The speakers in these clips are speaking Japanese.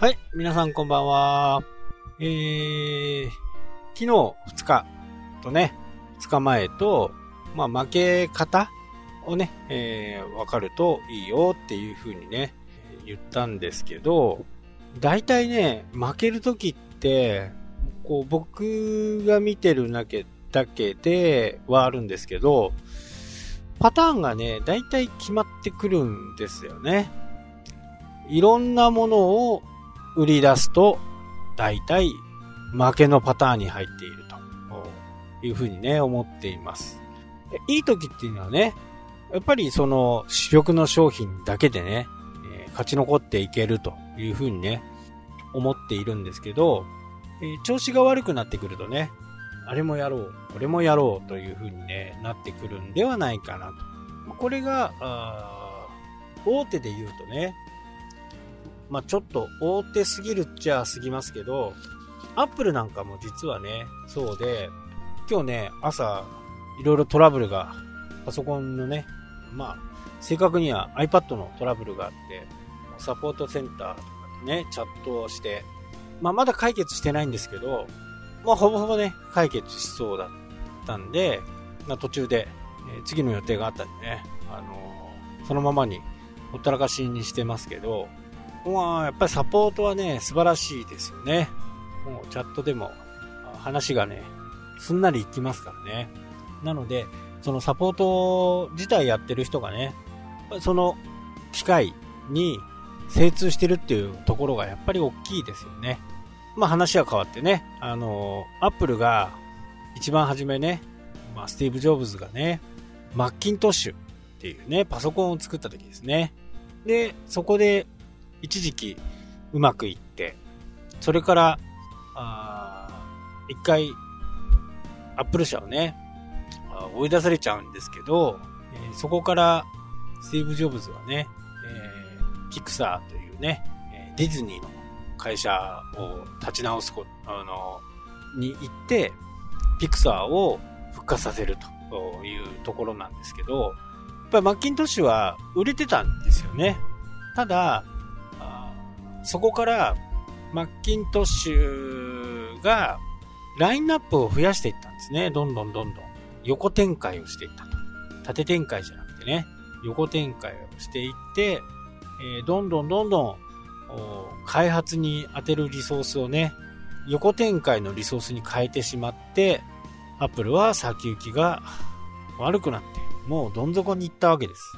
はい、皆さんこんばんは。えー、昨日2日とね、2日前と、まあ負け方をね、えー、わかるといいよっていう風にね、言ったんですけど、大体ね、負ける時って、こう僕が見てるだけだけではあるんですけど、パターンがね、大体決まってくるんですよね。いろんなものを売り出すと、大体負けのパターンに入っているというふうにね、思っています。いい時っていうのはね、やっぱりその主力の商品だけでね、えー、勝ち残っていけるというふうにね、思っているんですけど、えー、調子が悪くなってくるとね、あれもやろう、これもやろうというふうにね、なってくるんではないかなと。これが、大手で言うとね、まあ、ちょっと大手すぎるっちゃすぎますけど、アップルなんかも実はね、そうで、今日ね、朝、いろいろトラブルが、パソコンのね、まあ、正確には iPad のトラブルがあって、サポートセンターとかね、チャットをして、まあ、まだ解決してないんですけど、まあ、ほぼほぼね、解決しそうだったんで、まあ、途中で、えー、次の予定があったんでね、あのー、そのままにほったらかしにしてますけど、まあ、やっぱりサポートはね、素晴らしいですよね。もうチャットでも話がね、すんなりいきますからね。なので、そのサポート自体やってる人がね、その機械に精通してるっていうところがやっぱり大きいですよね。まあ話は変わってね、あの、アップルが一番初めね、まあスティーブ・ジョブズがね、マッキントッシュっていうね、パソコンを作った時ですね。で、そこで一時期うまくいって、それから、あ一回、アップル社をね、追い出されちゃうんですけど、えー、そこから、スティーブ・ジョブズはね、えー、ピクサーというね、ディズニーの会社を立ち直すこ、あの、に行って、ピクサーを復活させるというところなんですけど、やっぱりマッキントッシュは売れてたんですよね。ただ、そこからマッキントッシュがラインナップを増やしていったんですね。どんどんどんどん。横展開をしていったと。縦展開じゃなくてね、横展開をしていって、えー、どんどんどんどん開発に当てるリソースをね、横展開のリソースに変えてしまって、アップルは先行きが悪くなって、もうどん底に行ったわけです。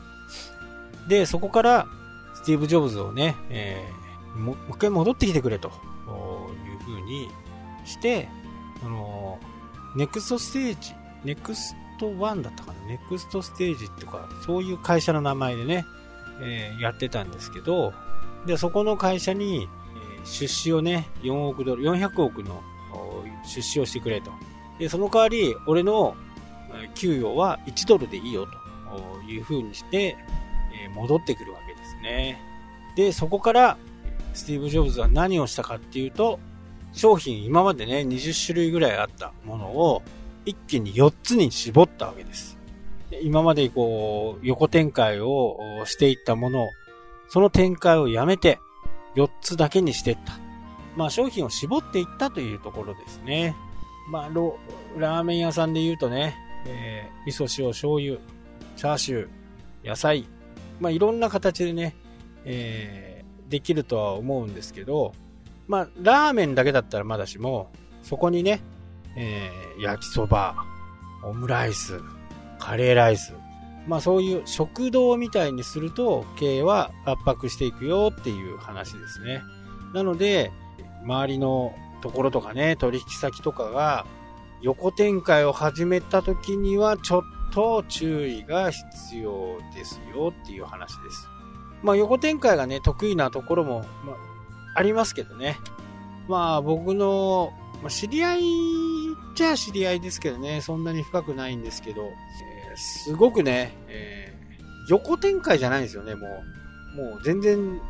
で、そこから、スティーブ・ジョブズをね、えー、もう一回戻ってきてくれという風にして、あの、ネクストステージ、ネクストワンだったかな？ネクストステージっていうか、そういう会社の名前でね、えー、やってたんですけど、で、そこの会社に、えー、出資をね、4億ドル、400億の出資をしてくれと。で、その代わり、俺の給与は1ドルでいいよという風にして、えー、戻ってくるわけですね。で、そこから、スティーブ・ジョブズは何をしたかっていうと、商品今までね、20種類ぐらいあったものを、一気に4つに絞ったわけです。今までこう、横展開をしていったものを、その展開をやめて、4つだけにしていった。まあ商品を絞っていったというところですね。まあ、ラーメン屋さんで言うとね、えー、味噌塩醤油、チャーシュー、野菜、まあいろんな形でね、えー、できるとは思うんですけど、まあラーメンだけだったらまだしも、そこにね、えー、焼きそば、オムライス、カレーライス。まあそういう食堂みたいにすると経営は圧迫していくよっていう話ですね。なので、周りのところとかね、取引先とかが横展開を始めた時にはちょっと注意が必要ですよっていう話です。まあ横展開がね、得意なところも、まあ、ありますけどね。まあ僕のまあ、知り合いっちゃ知り合いですけどね、そんなに深くないんですけど、えー、すごくね、えー、横展開じゃないんですよね、もう。もう全然、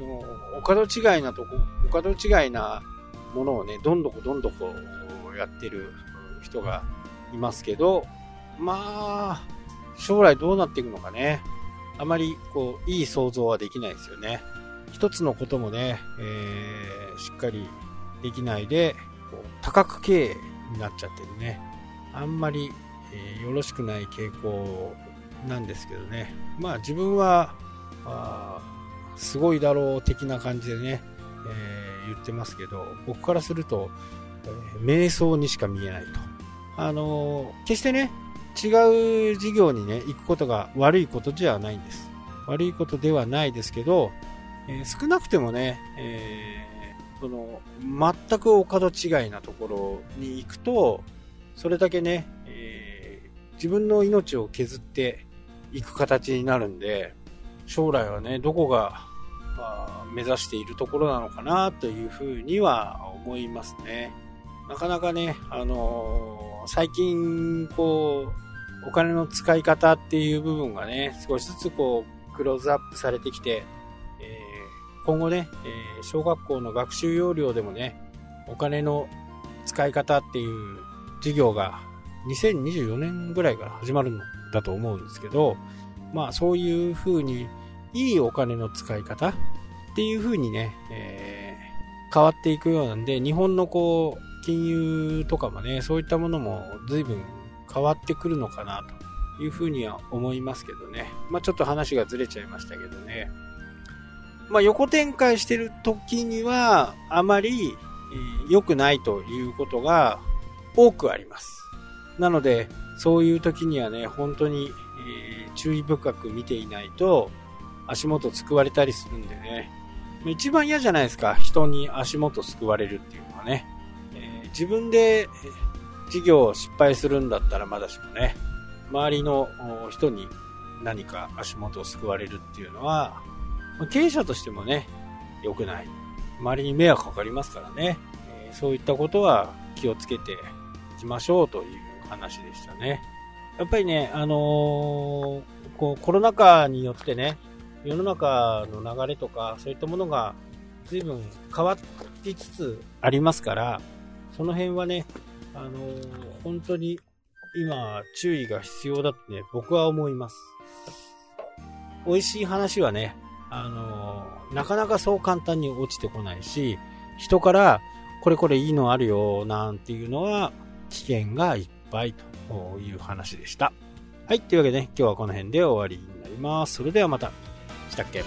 お門違いなとこ、お門違いなものをね、どんどこどんどこやってる人がいますけど、まあ、将来どうなっていくのかね。あまり、こう、いい想像はできないですよね。一つのこともね、えー、しっかりできないで、多角経営になっちゃってるね。あんまり、えー、よろしくない傾向なんですけどね。まあ自分は、あすごいだろう的な感じでね、えー、言ってますけど、僕からすると、えー、瞑想にしか見えないと。あの決してね、違う事業にね、行くことが悪いことじゃないんです。悪いことではないですけど、え少なくてもね、えその、全くお門違いなところに行くと、それだけね、えー、自分の命を削っていく形になるんで、将来はね、どこが、まあ、目指しているところなのかなというふうには思いますね。なかなかね、あの最近、こう、お金の使い方っていう部分がね、少しずつこう、クローズアップされてきてえ、今後ね、えー、小学校の学習要領でもね、お金の使い方っていう授業が2024年ぐらいから始まるんだと思うんですけど、まあそういう風にいいお金の使い方っていう風にね、えー、変わっていくようなんで、日本のこう、金融とかもね、そういったものも随分変わってくるのかなというふうには思いますけどね。まあちょっと話がずれちゃいましたけどね。まあ、横展開してる時には、あまり良くないということが多くあります。なので、そういう時にはね、本当に、注意深く見ていないと、足元すくわれたりするんでね。一番嫌じゃないですか、人に足元すくわれるっていうのはね。自分で事業を失敗するんだったらまだしもね、周りの人に何か足元をすくわれるっていうのは、経営者としてもね、良くない。周りに迷惑かかりますからね、そういったことは気をつけていきましょうという話でしたね。やっぱりね、あのー、こうコロナ禍によってね、世の中の流れとか、そういったものが随分変わりつつありますから、その辺はね、あのー、本当に今注意が必要だとね、僕は思います。美味しい話はね、あの、なかなかそう簡単に落ちてこないし、人からこれこれいいのあるよなんていうのは危険がいっぱいという話でした。はい。というわけで、ね、今日はこの辺で終わりになります。それではまた。したっけ？